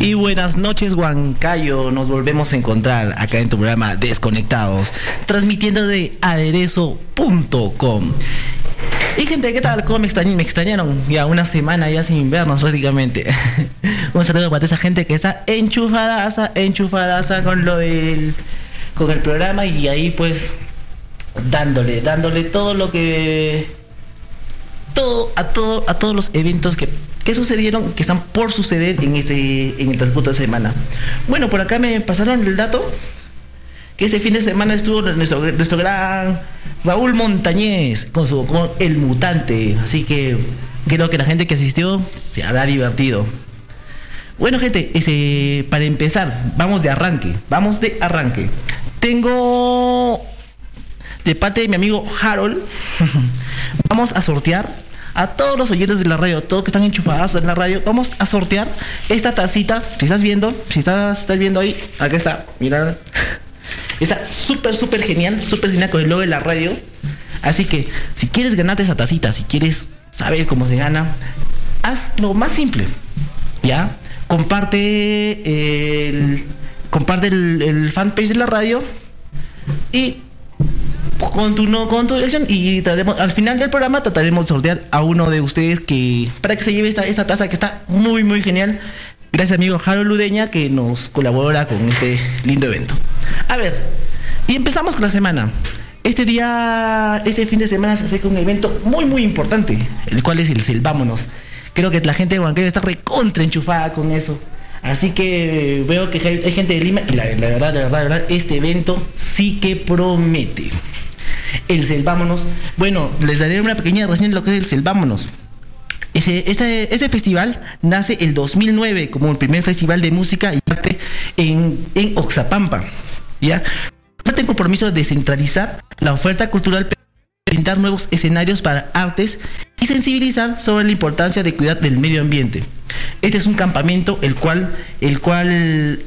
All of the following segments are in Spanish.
Y buenas noches, Huancayo. Nos volvemos a encontrar acá en tu programa Desconectados, transmitiendo de aderezo.com. Y gente, ¿qué tal? ¿Cómo me, extrañaron? Ya una semana ya sin invernos prácticamente. Un saludo para esa gente que está enchufadaza, enchufadaza con lo del con el programa y ahí pues dándole, dándole todo lo que todo a todo a todos los eventos que ¿Qué sucedieron? Que están por suceder en este en el transcurso de semana. Bueno, por acá me pasaron el dato que este fin de semana estuvo nuestro, nuestro gran Raúl Montañez con su con El Mutante. Así que creo que la gente que asistió se habrá divertido. Bueno, gente, ese, para empezar, vamos de arranque. Vamos de arranque. Tengo de parte de mi amigo Harold, vamos a sortear a todos los oyentes de la radio, todos que están enchufados en la radio, vamos a sortear esta tacita. Si estás viendo, si estás, estás viendo ahí, acá está, mira. Está súper, súper genial, súper genial con el logo de la radio. Así que si quieres ganarte esa tacita, si quieres saber cómo se gana, haz lo más simple. ¿Ya? Comparte el, comparte el, el fanpage de la radio y con tu no con tu dirección y al final del programa trataremos de sortear a uno de ustedes que para que se lleve esta, esta taza que está muy muy genial. Gracias amigo Harold Ludeña que nos colabora con este lindo evento. A ver, y empezamos con la semana. Este día, este fin de semana se hace un evento muy muy importante, el cual es el Selvámonos. Creo que la gente de Huancayo está recontra enchufada con eso. Así que veo que hay, gente de Lima y la, verdad, la verdad, la verdad, este evento sí que promete el Selvámonos. Bueno, les daré una pequeña reseña de lo que es el Selvámonos. Ese, este, festival nace el 2009 como el primer festival de música y arte en, en Oxapampa. ¿ya? Tengo compromiso de descentralizar la oferta cultural brindar nuevos escenarios para artes y sensibilizar sobre la importancia de cuidar del medio ambiente. Este es un campamento el cual, el cual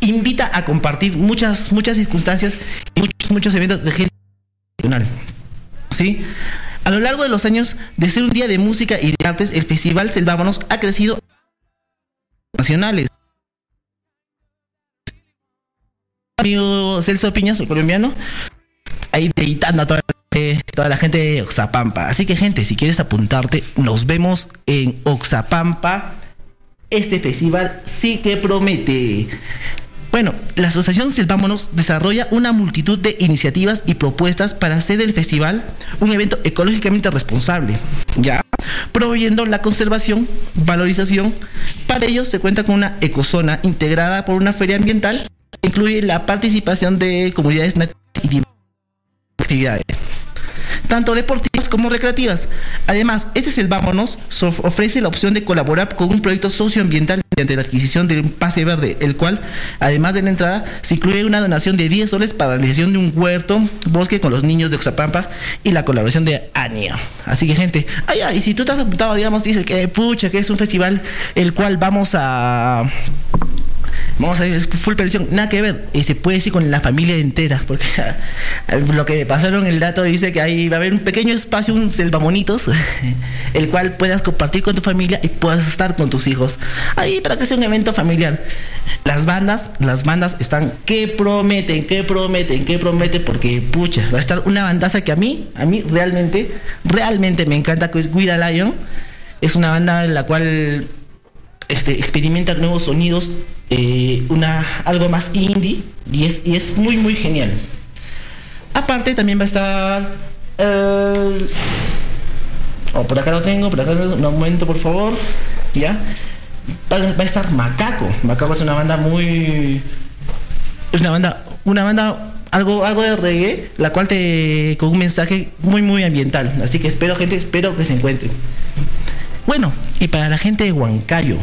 invita a compartir muchas, muchas circunstancias y muchos, muchos eventos de gente ¿Sí? A lo largo de los años, de ser un día de música y de artes, el Festival Selvámonos ha crecido nacionales. Amigo Celso Piñas, el colombiano, ahí editando a toda, toda la gente de Oxapampa. Así que, gente, si quieres apuntarte, nos vemos en Oxapampa. Este festival sí que promete. Bueno, la Asociación Silvámonos desarrolla una multitud de iniciativas y propuestas para hacer del festival un evento ecológicamente responsable, ya proveyendo la conservación, valorización. Para ello se cuenta con una ecozona integrada por una feria ambiental que incluye la participación de comunidades y actividades tanto deportivas como recreativas. Además, este es el Vámonos ofrece la opción de colaborar con un proyecto socioambiental mediante la adquisición de un pase verde, el cual, además de la entrada, se incluye una donación de 10 soles para la realización de un huerto, bosque con los niños de Oxapampa y la colaboración de ANIA. Así que, gente, ay, y si tú estás apuntado, digamos, dices que, pucha, que es un festival el cual vamos a Vamos a ver, full presión, nada que ver. Y se puede decir con la familia entera, porque lo que pasaron el dato dice que ahí va a haber un pequeño espacio, un selvamonitos, el cual puedas compartir con tu familia y puedas estar con tus hijos. Ahí para que sea un evento familiar. Las bandas, las bandas están que prometen, que prometen, que prometen, porque pucha, va a estar una bandaza que a mí, a mí realmente, realmente me encanta, que es Guida Lion. Es una banda en la cual este, experimenta nuevos sonidos, eh, una, algo más indie, y es, y es muy, muy genial. Aparte también va a estar... Eh, oh, por acá lo tengo, por acá un momento por favor, ¿ya? Va, a estar Macaco. Macaco es una banda muy... Es una banda, una banda algo, algo de reggae, la cual te con un mensaje muy muy ambiental. Así que espero gente, espero que se encuentre. Bueno, y para la gente de Huancayo,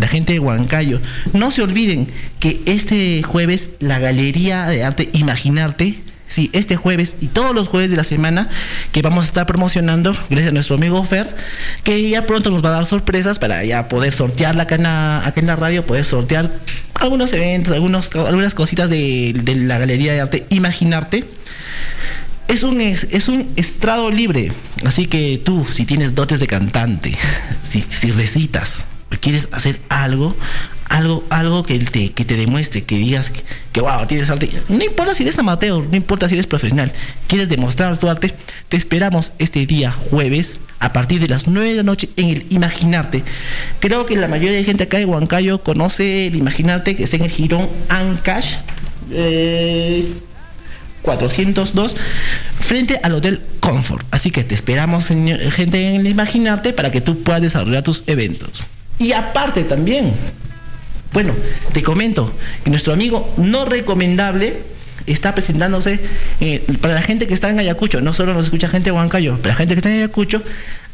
la gente de Huancayo, no se olviden que este jueves la Galería de Arte Imaginarte Sí, este jueves y todos los jueves de la semana que vamos a estar promocionando, gracias a nuestro amigo Fer, que ya pronto nos va a dar sorpresas para ya poder sortearla acá en la, en la radio, poder sortear algunos eventos, algunos, algunas cositas de, la Galería de Arte Imaginarte. Es un, es, un estrado libre, así que tú, si tienes dotes de cantante, si, si recitas, quieres hacer algo, algo, algo que te, que te demuestre, que digas que, que wow, tienes arte. No importa si eres amateur, no importa si eres profesional, quieres demostrar tu arte, te esperamos este día jueves a partir de las 9 de la noche en el Imaginarte. Creo que la mayoría de gente acá de Huancayo conoce el Imaginarte que está en el Girón Ancash. Eh, 402 frente al Hotel Comfort. Así que te esperamos, gente, en el Imaginarte para que tú puedas desarrollar tus eventos. Y aparte también, bueno, te comento que nuestro amigo no recomendable está presentándose eh, para la gente que está en Ayacucho, no solo nos escucha gente de Huancayo, pero la gente que está en Ayacucho,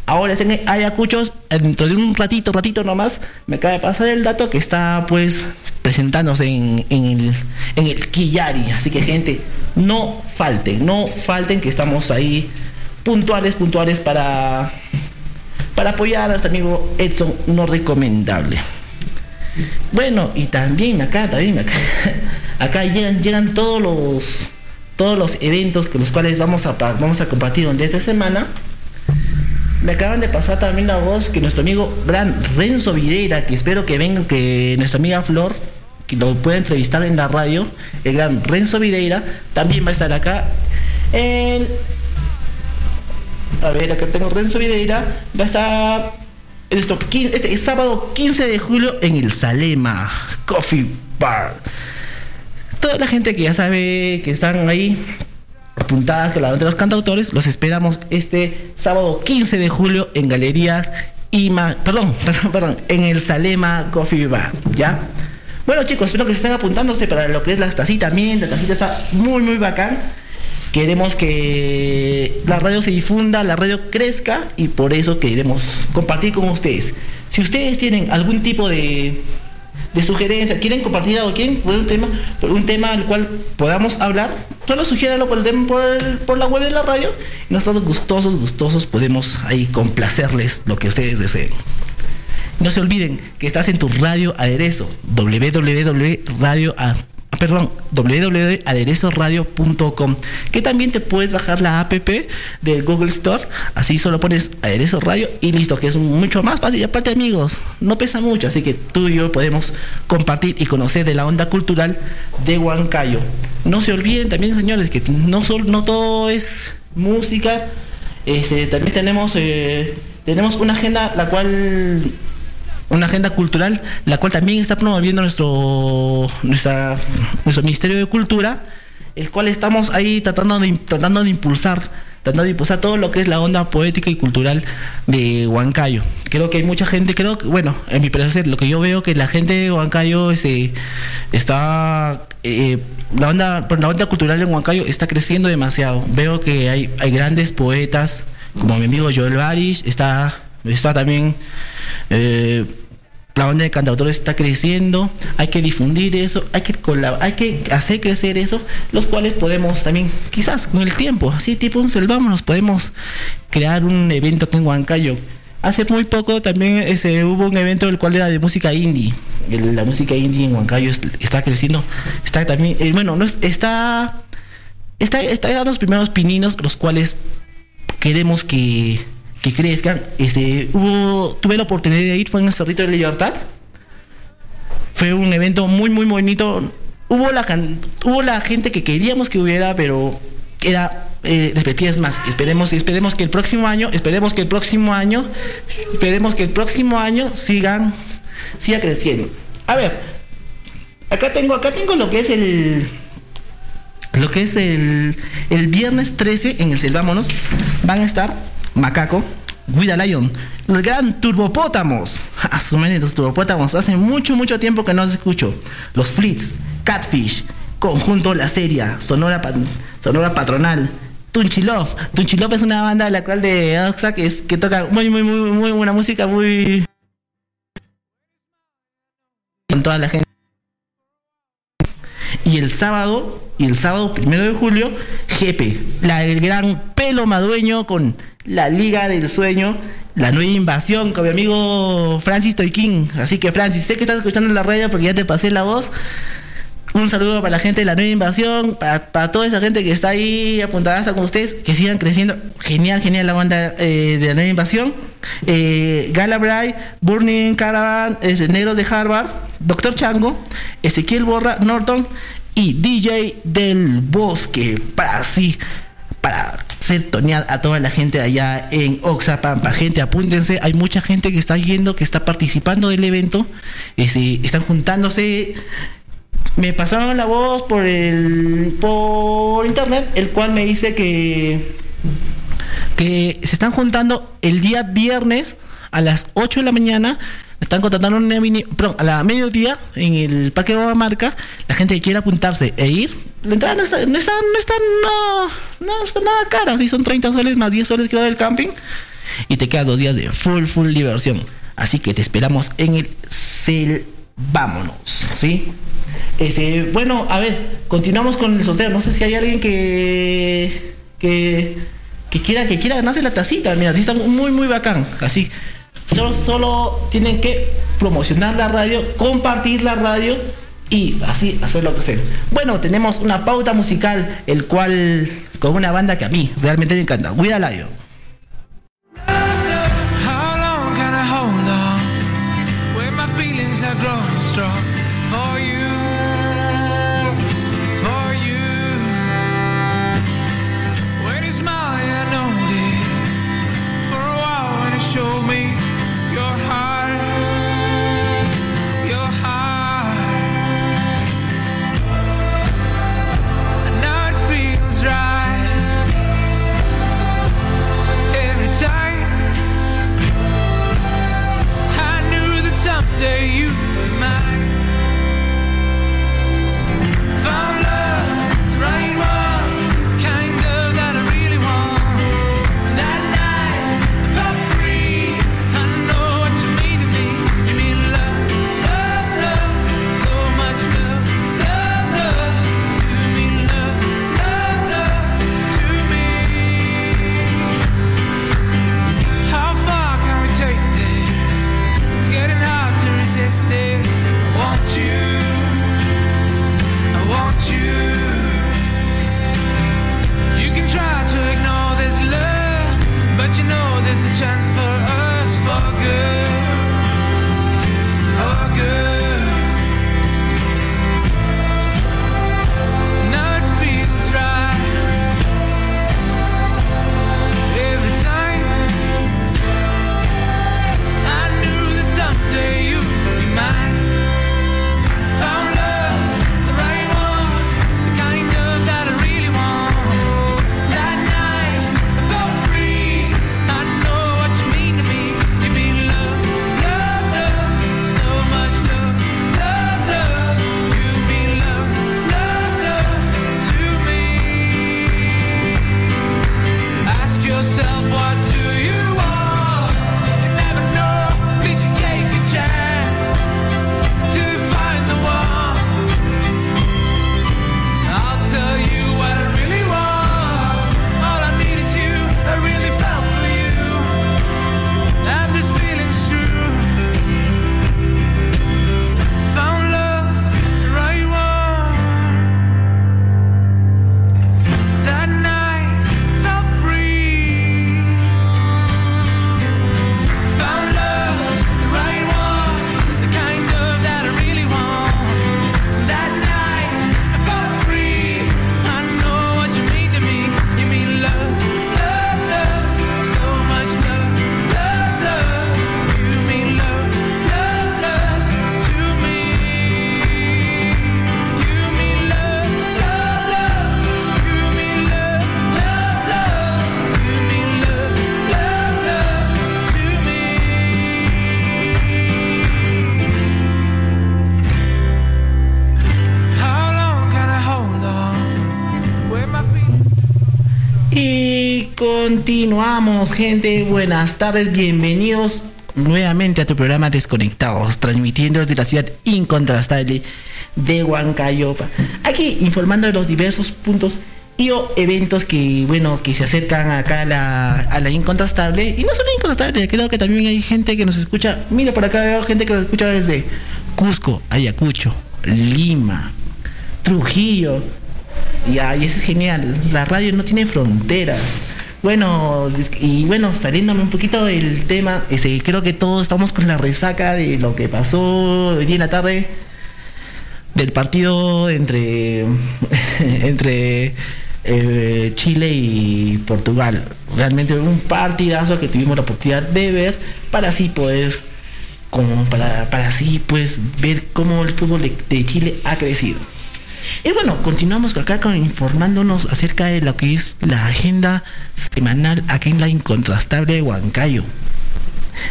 ahora están en Ayacucho, dentro de un ratito, ratito nomás, me acaba de pasar el dato que está pues presentándose en, el, en el Quillari. Así que gente, no falten, no falten que estamos ahí puntuales, puntuales para, para apoyar a nuestro amigo Edson no recomendable. Bueno, y también acá, también acá, acá llegan, llegan todos los todos los eventos con los cuales vamos a vamos a compartir durante esta semana. Me acaban de pasar también la voz que nuestro amigo gran Renzo Videira, que espero que venga, que nuestra amiga Flor, que lo pueda entrevistar en la radio, el gran Renzo Videira, también va a estar acá. El, a ver, acá tengo Renzo Videira, va a estar este sábado 15 de julio en el Salema Coffee Bar. Toda la gente que ya sabe que están ahí apuntadas con la de los cantautores, los esperamos este sábado 15 de julio en Galerías Ima, perdón, perdón, perdón, en el Salema Coffee Bar, ¿ya? Bueno chicos, espero que se estén apuntándose para lo que es la tacita también, la tacita está muy muy bacán. Queremos que la radio se difunda, la radio crezca y por eso queremos compartir con ustedes. Si ustedes tienen algún tipo de, sugerencia, quieren compartir algo, quieren un tema, un tema al cual podamos hablar, solo sugiéranlo por, por, la web de la radio y nosotros gustosos, gustosos podemos ahí complacerles lo que ustedes deseen. No se olviden que estás en tu radio aderezo, www.radio perdón, www.aderezoradio.com, que también te puedes bajar la app de Google Store, así solo pones Aderezo Radio y listo, que es mucho más fácil. Y aparte amigos, no pesa mucho, así que tú y yo podemos compartir y conocer de la onda cultural de Huancayo. No se olviden también, señores, que no, solo, no todo es música, este, también tenemos, eh, tenemos una agenda la cual una agenda cultural, la cual también está promoviendo nuestro, nuestra, nuestro Ministerio de Cultura, el cual estamos ahí tratando de, tratando de impulsar, tratando de impulsar todo lo que es la onda poética y cultural de Huancayo. Creo que hay mucha gente, creo que, bueno, en mi parecer, lo que yo veo que la gente de Huancayo este, está, eh, la, onda, la onda cultural en Huancayo está creciendo demasiado. Veo que hay, hay grandes poetas, como mi amigo Joel Barish, está, está también... Eh, la banda de cantautores está creciendo, hay que difundir eso, hay que, hay que hacer crecer eso, los cuales podemos también, quizás con el tiempo, así tipo un nos podemos crear un evento aquí en Huancayo. Hace muy poco también ese, hubo un evento el cual era de música indie. la música indie en Huancayo está creciendo, está también, eh, bueno, no está, está, está dando los primeros pininos, los cuales queremos que que crezcan. Este, hubo, tuve la oportunidad de ir, fue en el Cerrito de Libertad. Fue un evento muy, muy bonito. Hubo la, hubo la gente que queríamos que hubiera, pero era eh, más. Esperemos, esperemos que el próximo año, esperemos que el próximo año, esperemos que el próximo año sigan, siga creciendo. A ver, acá tengo, acá tengo lo que es el lo que es el, el viernes 13 en el Selvámonos. Van a estar Macaco, Guida Lion, el gran Turbopótamos. A su los Turbopótamos. Hace mucho, mucho tiempo que no los escucho. Los Fleets, Catfish, Conjunto La Seria, Sonora, Sonora Patronal. Tunchilov. Tunchilov es una banda de la cual de Oxa que, es, que toca muy, muy, muy, muy buena música, muy. con toda la gente. Y el sábado, y el sábado primero de julio, Jepe, la, el gran pelo madueño con la Liga del Sueño, la nueva invasión con mi amigo Francis Toikin. Así que Francis, sé que estás escuchando la radio porque ya te pasé la voz. Un saludo para la gente de la nueva invasión, para, toda esa gente que está ahí apuntada con ustedes, que sigan creciendo. Genial, genial la banda eh, de la nueva invasión. Eh, Galabray, Burning Caravan, eh, Negros de Harvard, Doctor Chango, Ezequiel Borra, Norton y DJ del Bosque. Para así, para hacer tonear a toda la gente allá en Oxapampa. Gente, apúntense, hay mucha gente que está yendo, que está participando del evento, este, están juntándose me pasaron la voz por el por internet, el cual me dice que que se están juntando el día viernes a las 8 de la mañana están contratando una mini, perdón, a la mediodía en el Parque Marca, la gente que quiere apuntarse e ir, la entrada no está, no está, no está, no, no está nada cara, si son 30 soles más 10 soles que del camping, y te quedas dos días de full, full diversión. Así que te esperamos en el Cel ¿sí? Este, bueno, a ver, continuamos con el sorteo. No sé si hay alguien que que, quiera que quiera ganarse la tacita. Mira, así está muy muy bacán, así. Solo, solo tienen que promocionar la radio, compartir la radio y así hacer lo que sea. Bueno, tenemos una pauta musical, el cual con una banda que a mí realmente me encanta. Cuídala yo. Continuamos, gente. Buenas tardes, bienvenidos nuevamente a tu programa Desconectados, transmitiendo desde la ciudad incontrastable de Huancayopa. Aquí informando de los diversos puntos y o eventos que, bueno, que se acercan acá a la, incontrastable. Y no solo incontrastable, creo que también hay gente que nos escucha. Mira, por acá veo gente que nos escucha desde Cusco, Ayacucho, Lima, Trujillo. Y, y eso es genial. La radio no tiene fronteras. Bueno, y bueno, saliéndome un poquito del tema, este, creo que todos estamos con la resaca de lo que pasó hoy en la tarde del partido entre, entre eh, Chile y Portugal. Realmente un partidazo que tuvimos la oportunidad de ver para así poder, como para, para así pues ver cómo el fútbol de Chile ha crecido. Y bueno, continuamos acá con, informándonos acerca de lo que es la agenda semanal aquí en la Incontrastable de Huancayo.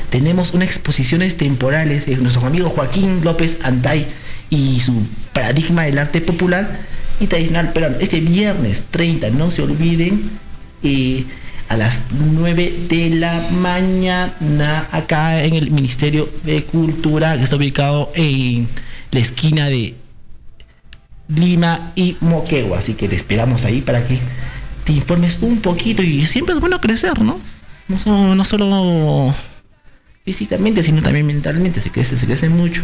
Tenemos unas exposiciones temporales de nuestro amigo Joaquín López Antay y su paradigma del arte popular y tradicional Pero Este viernes 30, no se olviden, eh, a las 9 de la mañana acá en el Ministerio de Cultura, que está ubicado en la esquina de Lima y Moquegua. Así que te esperamos ahí para que te informes un poquito y siempre es bueno crecer, ¿no? No, solo físicamente, sino también mentalmente, se crece, se crece mucho.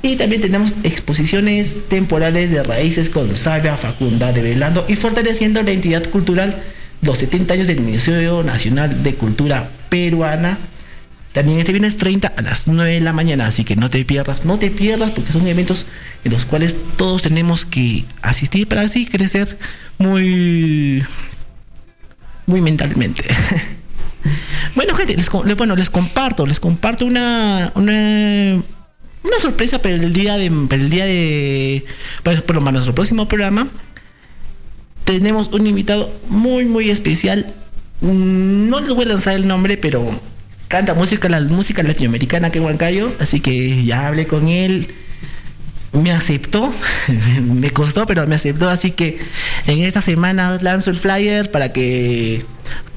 Y también tenemos exposiciones temporales de raíces con Sabia Facunda, develando y fortaleciendo la entidad cultural los 70 años del Museo Nacional de Cultura Peruana también este viernes 30 a las 9 de la mañana, así que no te pierdas, no te pierdas porque son eventos en los cuales todos tenemos que asistir para así crecer muy muy mentalmente. bueno, gente, les, bueno, les comparto, les comparto una, una sorpresa para el día de para el día de menos nuestro próximo programa tenemos un invitado muy muy especial no les voy a lanzar el nombre pero canta música, la música latinoamericana que Huancayo, así que ya hablé con él, me aceptó, me costó, pero me aceptó, así que en esta semana lanzo el flyer para que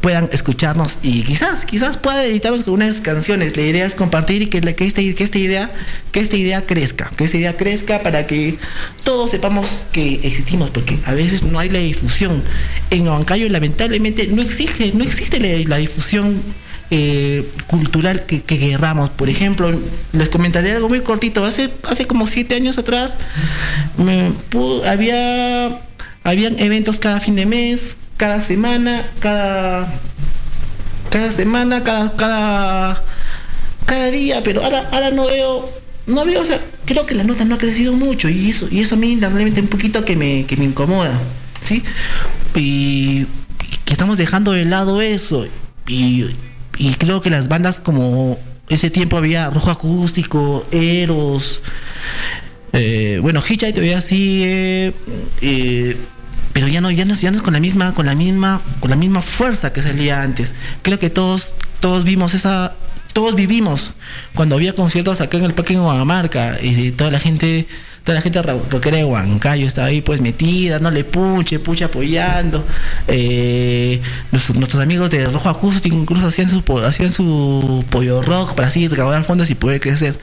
puedan escucharnos y quizás, quizás pueda editarnos con unas canciones. La idea es compartir y que, que, este, que, esta idea, que esta idea crezca, que esta idea crezca para que todos sepamos que existimos, porque a veces no hay la difusión. En Huancayo lamentablemente no existe, no existe la difusión eh, cultural que, querramos. Por ejemplo, les comentaré algo muy cortito. Hace, hace como siete años atrás había habían eventos cada fin de mes, cada semana, cada cada semana, cada cada cada día, pero ahora ahora no veo no veo, o sea, creo que la nota no ha crecido mucho y eso y eso a mí realmente un poquito que me que me incomoda, ¿sí? Y que estamos dejando de lado eso y y creo que las bandas como ese tiempo había Rojo Acústico, Eros, eh, bueno, Hitchhike todavía sigue, eh, pero ya no, ya no, ya no es con la misma, con la misma, con la misma fuerza que salía antes. Creo que todos, todos vimos esa, todos vivimos cuando había conciertos acá en el Parque en Guadamarca y toda la gente toda la gente rockera de Huancayo estaba ahí pues metida, no le puche, puche apoyando. Eh, nuestros, amigos de Rojo Acústico incluso hacían su, hacían su pollo rock para así recaudar fondos y poder crecer.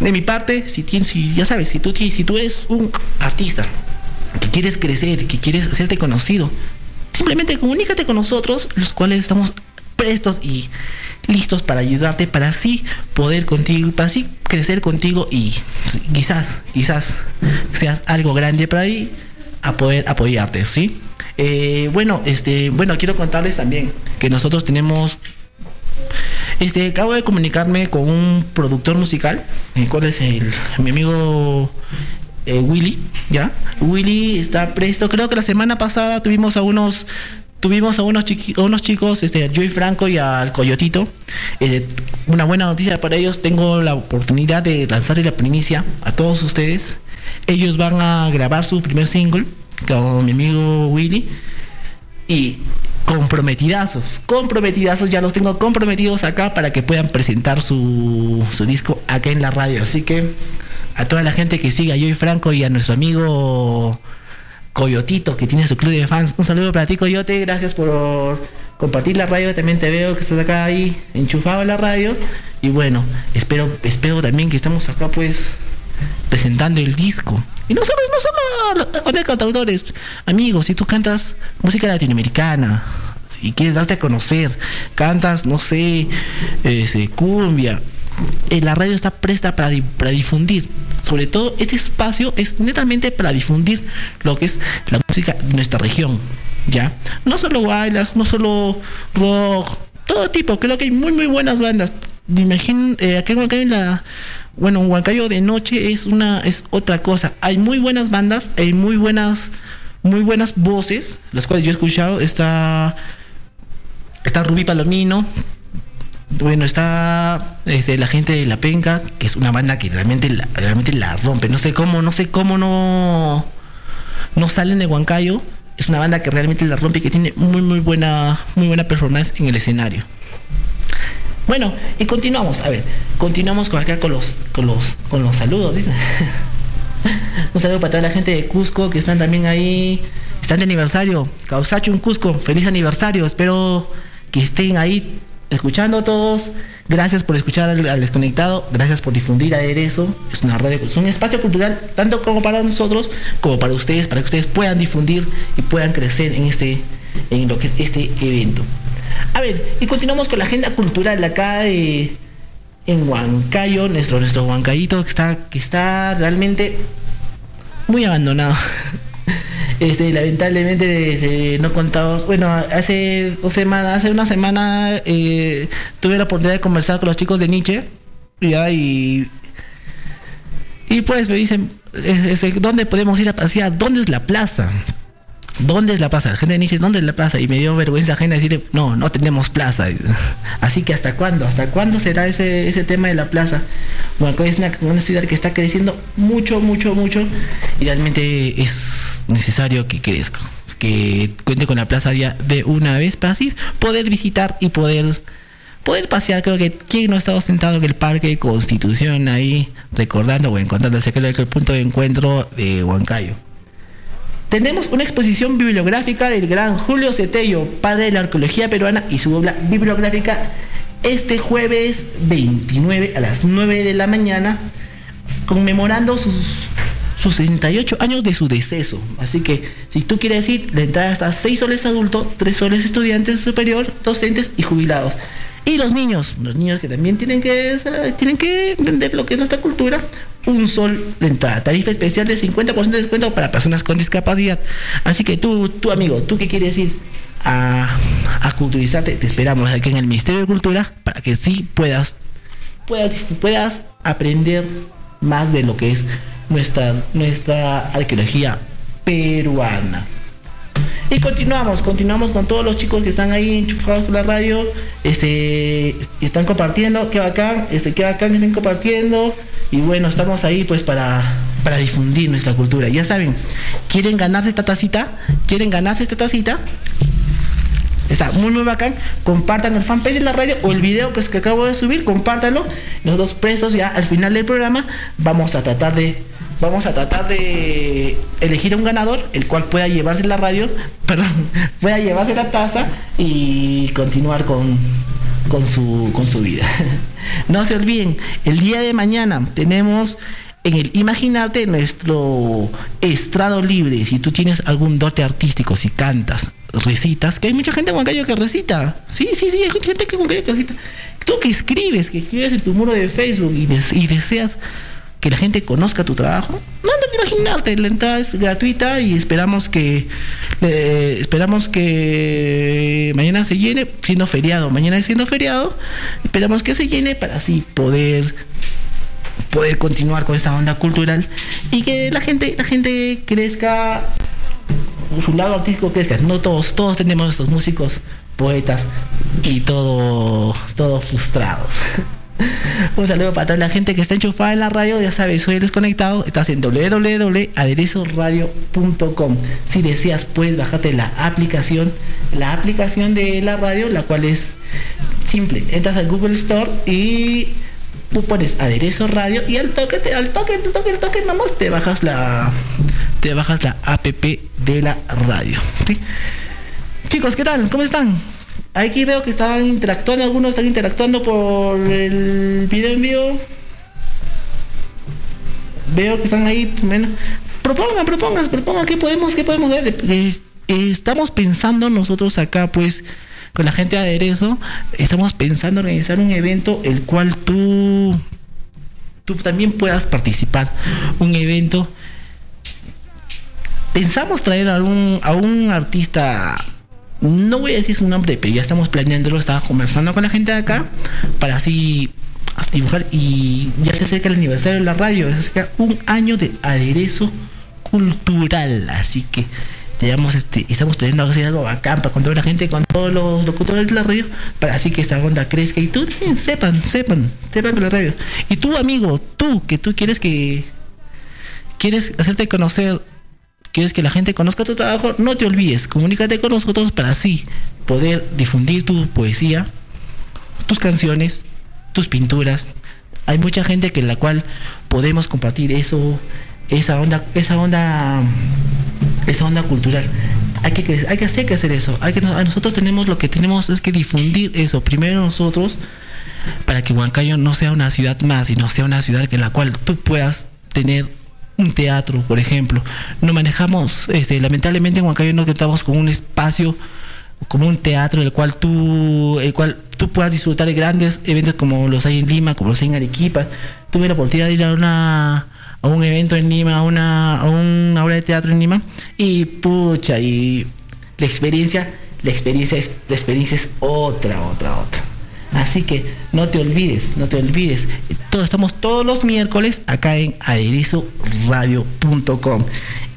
De mi parte, si tienes, si ya sabes, si tú, si tú eres un artista que quieres crecer, que quieres hacerte conocido, simplemente comunícate con nosotros, los cuales estamos prestos y listos para ayudarte, para así poder contigo, para así crecer contigo y quizás, quizás seas algo grande para ahí a poder apoyarte, ¿sí? Eh, bueno, este, bueno, quiero contarles también que nosotros tenemos este, acabo de comunicarme con un productor musical, eh, ¿cuál es el, mi amigo eh, Willy, ¿ya? Willy está presto, creo que la semana pasada tuvimos a unos tuvimos a unos, unos chicos, este, Joey Franco y al Coyotito. Eh, una buena noticia para ellos, tengo la oportunidad de lanzarle la primicia a todos ustedes. Ellos van a grabar su primer single con mi amigo Willy. Y comprometidazos, comprometidazos, ya los tengo comprometidos acá para que puedan presentar su, su disco acá en la radio. Así que a toda la gente que siga a Joey Franco y a nuestro amigo Coyotito, que tiene su club de fans. Un saludo para ti, Coyote. Gracias por compartir la radio. También te veo que estás acá ahí enchufado en la radio. Y bueno, espero, espero también que estamos acá pues presentando el disco. Y no solo, no solo con cantautores, amigos, si tú cantas música latinoamericana, si quieres darte a conocer, cantas, no sé, ese, cumbia, eh, la radio está presta para, para difundir sobre todo este espacio es netamente para difundir lo que es la música de nuestra región, ¿ya? No solo bailas, no solo rock, todo tipo, creo que hay muy muy buenas bandas. Imaginen, eh, acá en Huancayo la Huancayo de noche es una es otra cosa. Hay muy buenas bandas, hay muy buenas muy buenas voces, las cuales yo he escuchado, está está Rubí Palomino, bueno, está este, la gente de La Penca, que es una banda que realmente la, realmente la rompe. No sé cómo, no sé cómo no, no salen de Huancayo. Es una banda que realmente la rompe y que tiene muy muy buena, muy buena performance en el escenario. Bueno, y continuamos, a ver, continuamos con acá con los, con los, con los saludos, dice. Un saludo para toda la gente de Cusco que están también ahí, están de aniversario. Causacho en Cusco, feliz aniversario, espero que estén ahí escuchando a todos. Gracias por escuchar al, desconectado, gracias por difundir Aderezo. Es una radio, es un espacio cultural tanto como para nosotros como para ustedes, para que ustedes puedan difundir y puedan crecer en este en lo que es este evento. A ver, y continuamos con la agenda cultural acá de en Huancayo, nuestro nuestro Huancayito que está que está realmente muy abandonado. Este, lamentablemente no contamos, bueno, hace dos semanas, hace una semana eh, tuve la oportunidad de conversar con los chicos de Nietzsche y, y pues me dicen, ¿dónde podemos ir a pasear? ¿Dónde es la plaza? ¿Dónde es la plaza? La gente dice, ¿dónde es la plaza? Y me dio vergüenza ajena decirle, no, no tenemos plaza. Así que ¿hasta cuándo? ¿Hasta cuándo será ese, ese tema de la plaza? Bueno, es una, ciudad que está creciendo mucho, mucho, mucho y realmente es necesario que crezca, que cuente con la plaza de una vez para así poder visitar y poder poder pasear, creo que quien no ha estado sentado en el Parque Constitución ahí recordando o encontrándose que es el punto de encuentro de Huancayo. Tenemos una exposición bibliográfica del gran Julio Cetello, padre de la arqueología peruana y su obra bibliográfica este jueves 29 a las 9 de la mañana, conmemorando sus, sus 68 años de su deceso. Así que si tú quieres ir, la entrada está 6 soles adultos, 3 soles estudiantes superior, docentes y jubilados. Y los niños, los niños que también tienen que, tienen que entender lo que es nuestra cultura, un sol de entrada. Tarifa especial de 50% de descuento para personas con discapacidad. Así que tú, tu amigo, tú que quieres ir a, a culturizarte, te esperamos aquí en el Ministerio de Cultura para que sí puedas, puedas, puedas aprender más de lo que es nuestra, nuestra arqueología peruana. Y continuamos, continuamos con todos los chicos que están ahí enchufados por la radio, este, están compartiendo, qué bacán, este, qué bacán que estén compartiendo. Y bueno, estamos ahí pues para, para difundir nuestra cultura. Ya saben, ¿quieren ganarse esta tacita? ¿Quieren ganarse esta tacita? Está muy muy bacán. Compartan el fanpage de la radio o el video que, es que acabo de subir, compártanlo. Nosotros presos ya al final del programa vamos a tratar de vamos a tratar de elegir un ganador, el cual pueda llevarse la radio, perdón, pueda llevarse la taza y continuar con, con, su, con su vida. No se olviden, el día de mañana tenemos en el Imaginarte nuestro estrado libre. Si tú tienes algún dote artístico, si cantas, recitas, que hay mucha gente en Huancayo que recita. Sí, sí, sí, hay gente que, que recita. Tú que escribes, que escribes en tu muro de Facebook y, y deseas que la gente conozca tu trabajo, mándate imaginarte, la entrada es gratuita y esperamos que esperamos que mañana se llene, siendo feriado, mañana siendo feriado, esperamos que se llene para así poder poder continuar con esta onda cultural y que la gente la gente crezca su lado artístico crezca. No todos todos tenemos estos músicos poetas y todo todos frustrados Un saludo para toda la gente que está enchufada en la radio. Ya sabes, soy desconectado. Estás en www.aderezoradio.com. Si deseas, puedes bajarte la aplicación, la aplicación de la radio, la cual es simple. Entras al Google Store y tú pones aderezo radio y al toque, al toque, al toque, al toque, vamos, te bajas la, te bajas la app de la radio. Chicos, ¿qué tal? ¿Cómo están? Aquí veo que están interactuando, algunos están interactuando por el video en vivo. Veo que están ahí. propongan, propongan, propongan, ¿qué podemos, qué podemos ver? Eh, estamos pensando nosotros acá, pues, con la gente de aderezo, estamos pensando en organizar un evento el cual tú tú también puedas participar. Un evento. Pensamos traer a un, a un artista, no voy a decir su nombre, pero ya estamos planeándolo, estaba conversando con la gente de acá para así dibujar y ya se acerca el aniversario de la radio, se acerca un año de aderezo cultural, así que digamos, este, estamos planeando hacer algo bacán para con toda la gente, con todos los locutores de la radio, para así que esta onda crezca. Y tú sepan, sepan, sepan de la radio. Y tú, amigo, tú, que tú quieres que quieres hacerte conocer, quieres que la gente conozca tu trabajo, no te olvides, comunícate con nosotros para así poder difundir tu poesía, tus canciones, tus pinturas. Hay mucha gente que la cual podemos compartir eso, esa onda, esa onda esa onda cultural. Hay que, que, hacer, que hacer eso. Hay que, nosotros tenemos lo que tenemos es que difundir eso. Primero nosotros, para que Huancayo no sea una ciudad más, sino sea una ciudad en la cual tú puedas tener un teatro, por ejemplo. No manejamos, este, lamentablemente en Huancayo no contamos con un espacio como un teatro el cual tú el cual tú puedas disfrutar de grandes eventos como los hay en Lima, como los hay en Arequipa. Tuve la oportunidad de ir a una a un evento en Lima, a una, a una obra de teatro en Lima, y pucha, y la experiencia, la experiencia es, la experiencia es otra, otra, otra. Así que no te olvides, no te olvides. Todos, estamos todos los miércoles acá en aderizoradio.com.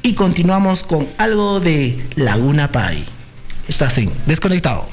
Y continuamos con algo de Laguna Pai. Estás en Desconectado.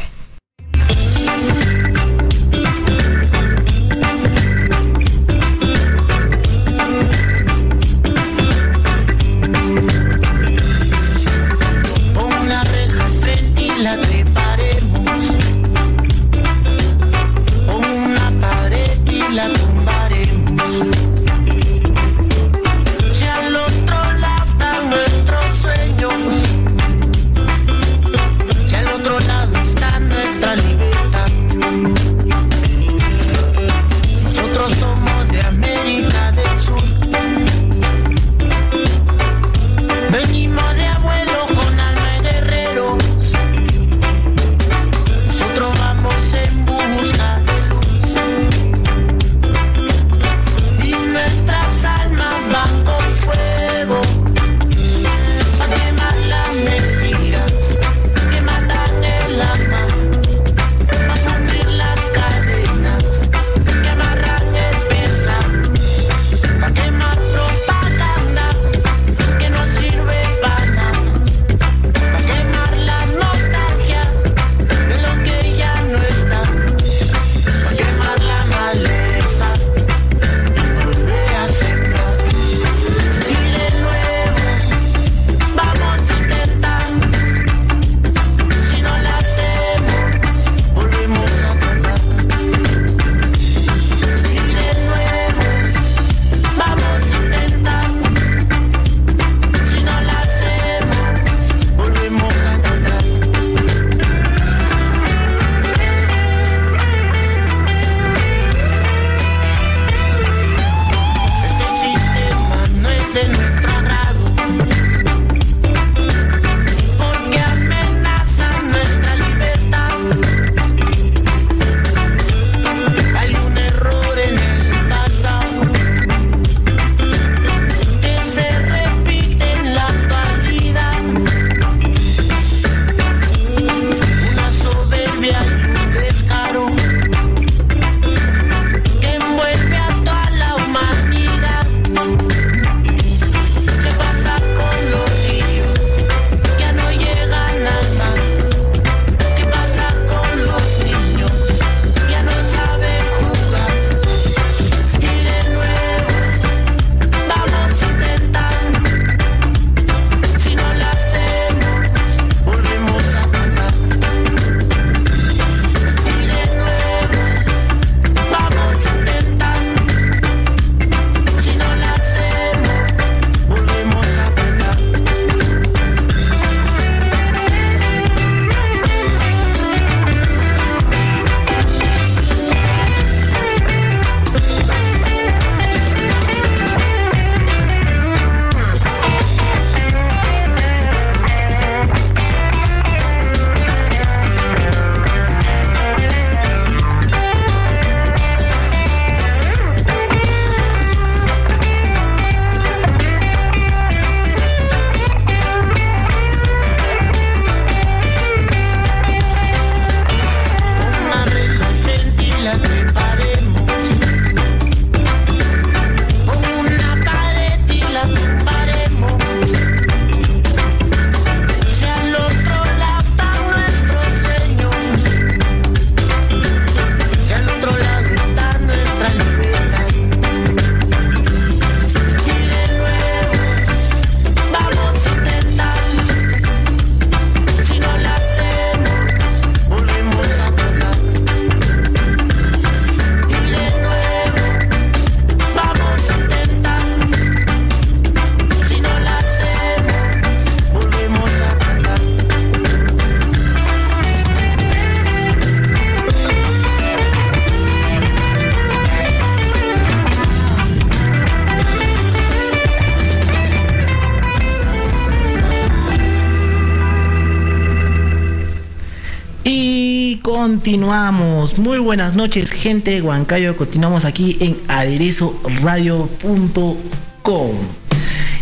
Continuamos. Muy buenas noches, gente de Huancayo. Continuamos aquí en aderezoradio.com.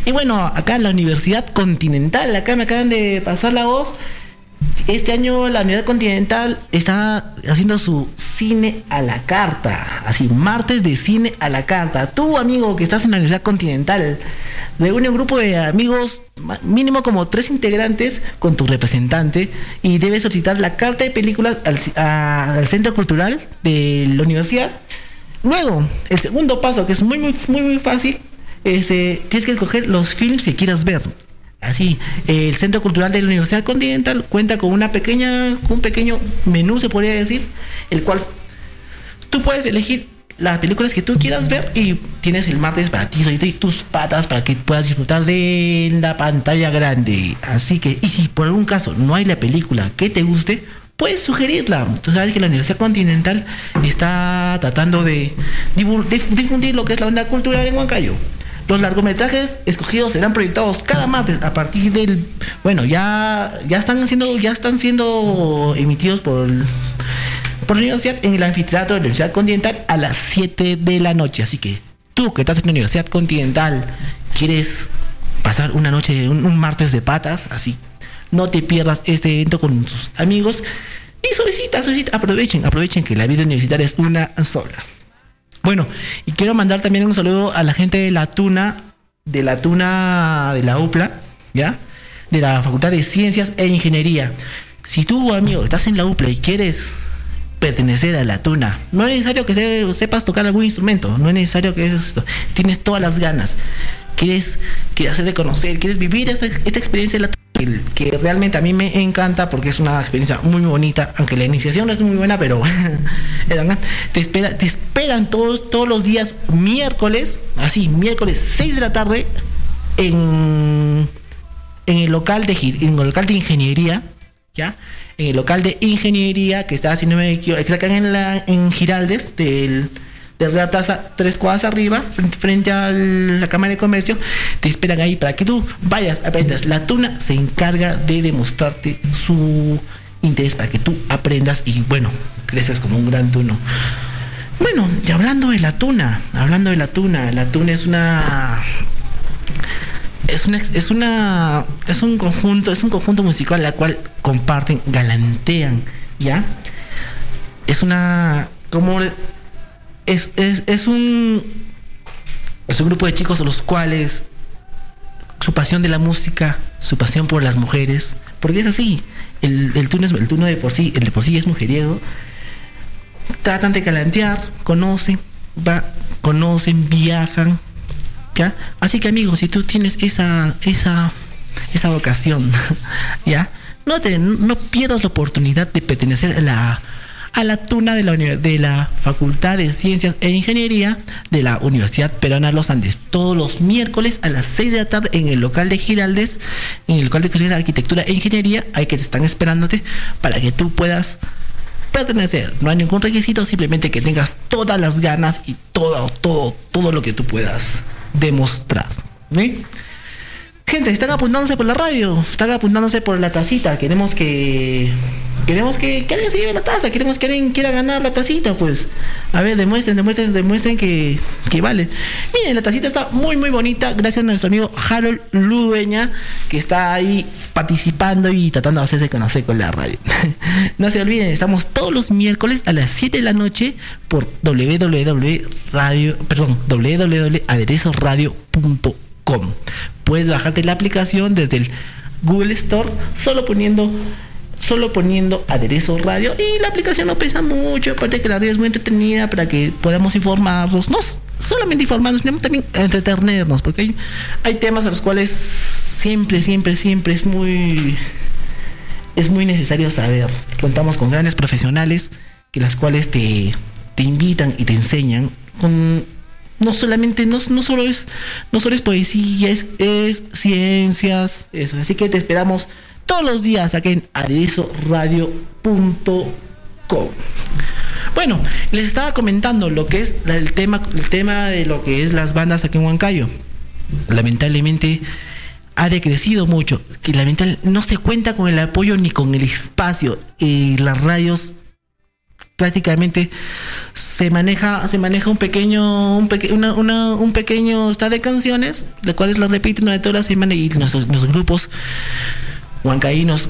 Y bueno, acá en la Universidad Continental, acá me acaban de pasar la voz este año la Unidad Continental está haciendo su cine a la carta, así, martes de cine a la carta. Tú, amigo que estás en la Universidad Continental, reúne un grupo de amigos, mínimo como tres integrantes, con tu representante y debes solicitar la carta de películas al, Centro Cultural de la Universidad. Luego, el segundo paso, que es muy, muy, muy, muy fácil, eh, tienes que escoger los films que quieras ver Así, el Centro Cultural de la Universidad Continental cuenta con una pequeña, un pequeño menú, se podría decir, el cual tú puedes elegir las películas que tú quieras ver y tienes el martes para ti, y tus patas para que puedas disfrutar de la pantalla grande. Así que, y si por algún caso no hay la película que te guste, puedes sugerirla. Tú sabes que la Universidad Continental está tratando de difundir lo que es la onda cultural en Huancayo. Los largometrajes escogidos serán proyectados cada martes a partir del bueno, ya ya están haciendo ya están siendo emitidos por por la universidad en el anfiteatro de la Universidad Continental a las 7 de la noche, así que tú que estás en la Universidad Continental quieres pasar una noche un, un martes de patas, así no te pierdas este evento con tus amigos y solicita, solicita, aprovechen, aprovechen que la vida universitaria es una sola. Bueno, y quiero mandar también un saludo a la gente de la Tuna, de la Tuna de la UPLA, ¿ya? De la Facultad de Ciencias e Ingeniería. Si tú, amigo, estás en la UPLA y quieres pertenecer a la tuna. No es necesario que sepas tocar algún instrumento, no es necesario que esto. tienes todas las ganas. Quieres, quieres hacer de conocer, quieres vivir esta, esta experiencia de la que realmente a mí me encanta porque es una experiencia muy bonita, aunque la iniciación no es muy buena, pero te, espera, te esperan todos, todos los días miércoles, así, miércoles 6 de la tarde, en, en el local de en el local de ingeniería, ¿ya? En el local de ingeniería que está haciendo acá en la en Giraldes del de Real Plaza, tres cuadras arriba, frente, a la Cámara de Comercio, te esperan ahí para que tú vayas, aprendas. La tuna se encarga de demostrarte su interés para que tú aprendas y bueno, creces como un gran tuno. Bueno, y hablando de la tuna, hablando de la tuna, la tuna es una es una es una es un conjunto, es un conjunto musical la cual comparten, galantean, ¿ya? Es una como es, es, un, es un grupo de chicos los cuales su pasión de la música, su pasión por las mujeres, porque es así, el, el turno, el turno de por sí, el de por sí es mujeriego, tratan de calantear, conocen, va, conocen, viajan, Así que amigos, si tú tienes esa, esa, esa vocación, ¿ya? No, te, no pierdas la oportunidad de pertenecer a la a la tuna de la, de la Facultad de Ciencias e Ingeniería de la Universidad Peruana Los Andes, todos los miércoles a las 6 de la tarde en el local de Giraldes, en el local de Arquitectura e Ingeniería, hay que te están esperándote para que tú puedas pertenecer. No hay ningún requisito, simplemente que tengas todas las ganas y todo, todo, todo lo que tú puedas demostrar. Gente, están apuntándose por la radio, están apuntándose por la tacita. Queremos que Queremos que, alguien se lleve la taza, queremos que alguien quiera ganar la tacita, pues. A ver, demuestren, demuestren, demuestren que, que vale. Miren, la tacita está muy, muy bonita, gracias a nuestro amigo Harold Ludueña, que está ahí participando y tratando de hacerse conocer con la radio. no se olviden, estamos todos los miércoles a las 7 de la noche por www.radio, perdón, www.aderezoradio.com. Puedes bajarte la aplicación desde el Google Store solo poniendo solo poniendo aderezo radio y la aplicación no pesa mucho, aparte que la radio es muy entretenida para que podamos informarnos, no solamente informarnos, sino también entretenernos, porque hay, hay temas a los cuales siempre, siempre, siempre es muy es muy necesario saber. Contamos con grandes profesionales que las cuales te, te invitan y te enseñan con no solamente no, no solo es no solo es poesía es, es ciencias eso así que te esperamos todos los días aquí en aderezoradio.com. Bueno, les estaba comentando lo que es el tema, el tema de lo que es las bandas aquí en Huancayo. Lamentablemente ha decrecido mucho, que lamentablemente no se cuenta con el apoyo ni con el espacio. y las radios prácticamente se maneja se maneja un pequeño un, un pequeño estado de canciones de cuales las repiten durante toda la semana y nuestros, grupos huancaínos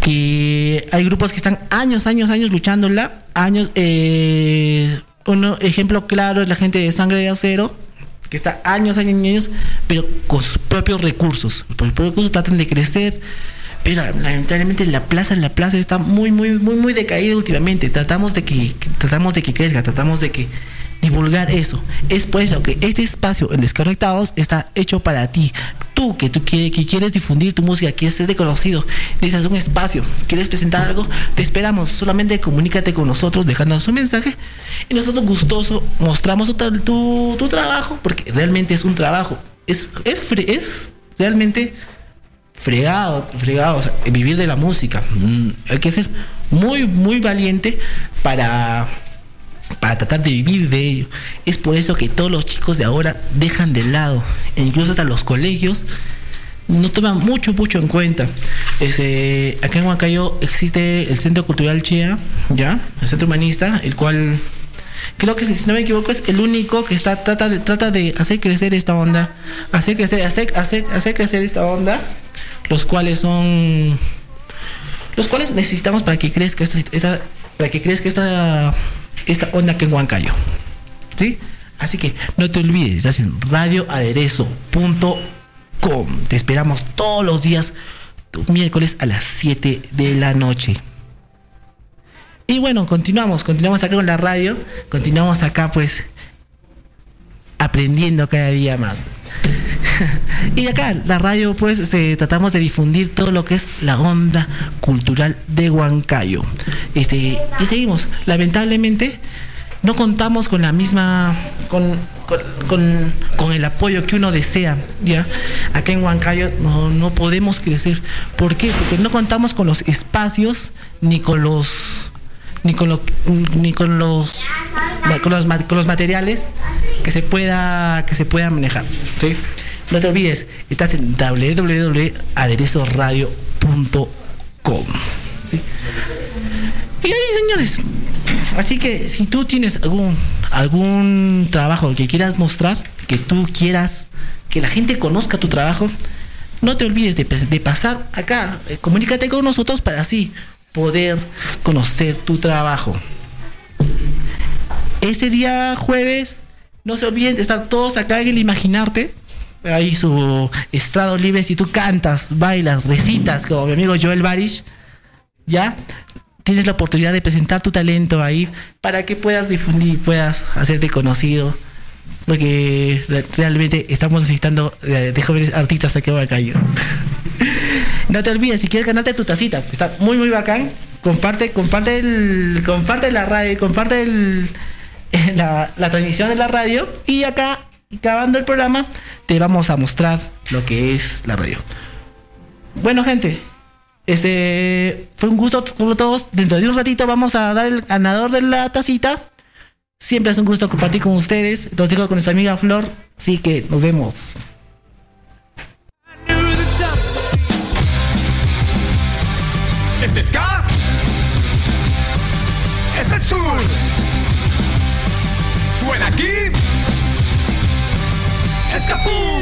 que hay grupos que están años años años luchándola años eh, un ejemplo claro es la gente de sangre de acero que está años, años, años, pero con sus propios recursos. Por sus propios recursos tratan de crecer, pero lamentablemente la plaza, la plaza está muy, muy, muy, muy decaída últimamente. Tratamos de que, tratamos de que crezca, tratamos de que divulgar eso. Es por eso que este espacio en Desconectados está hecho para ti. Tú que tú quieres, que quieres difundir tu música, quieres ser reconocido, necesitas un espacio, quieres presentar algo, te esperamos. Solamente comunícate con nosotros dejándonos un mensaje y nosotros gustoso mostramos tu, tu, trabajo porque realmente es un trabajo. Es, es, es realmente fregado, fregado, vivir de la música. Mm, hay que ser muy, muy valiente para para tratar de vivir de ello. Es por eso que todos los chicos de ahora dejan de lado, e incluso hasta los colegios no toman mucho, mucho en cuenta. Ese, acá en Huancayo existe el Centro Cultural Chea, ¿ya? El Centro Humanista, el cual creo que si no me equivoco es el único que está trata de trata de hacer crecer esta onda, hacer crecer hacer hacer, hacer crecer esta onda, los cuales son los cuales necesitamos para que crezca esta, para que crezca esta esta onda que en Huancayo. ¿Sí? Así que no te olvides, estás en radioaderezo.com. Te esperamos todos los días, miércoles a las 7 de la noche. Y bueno, continuamos, continuamos acá con la radio, continuamos acá pues aprendiendo cada día más. y acá, la radio, pues, este, tratamos de difundir todo lo que es la onda cultural de Huancayo. Este, y seguimos. Lamentablemente, no contamos con la misma, con, con, el apoyo que uno desea, ¿ya? Acá en Huancayo no, no podemos crecer. ¿Por qué? Porque no contamos con los espacios ni con los ni con lo, ni con los con los, con los materiales que se pueda que se pueda manejar ¿sí? No te olvides, estás en www.aderezoradio.com. Y ahí, señores. Así que si tú tienes algún, algún trabajo que quieras mostrar, que tú quieras que la gente conozca tu trabajo, no te olvides de, de pasar acá. Eh, comunícate con nosotros para así poder conocer tu trabajo. Este día jueves, no se olviden de estar todos acá en el Imaginarte ahí su estrado libre, si tú cantas, bailas, recitas, como mi amigo Joel Barish, ya tienes la oportunidad de presentar tu talento ahí para que puedas difundir, puedas hacerte conocido. Porque realmente estamos necesitando de, jóvenes artistas aquí en Bacayo. no te olvides, si quieres ganarte tu tacita, está muy muy bacán. Comparte, comparte el, comparte la radio, comparte el, la, transmisión de la radio y acá acabando el programa, te vamos a mostrar lo que es la radio. Bueno, gente, este fue un gusto con todos. Dentro de un ratito vamos a dar el ganador de la tacita. Siempre es un gusto compartir con ustedes. Los dejo con nuestra amiga Flor. Así que nos vemos. Este es Este es sur. Suena aquí. Escapou!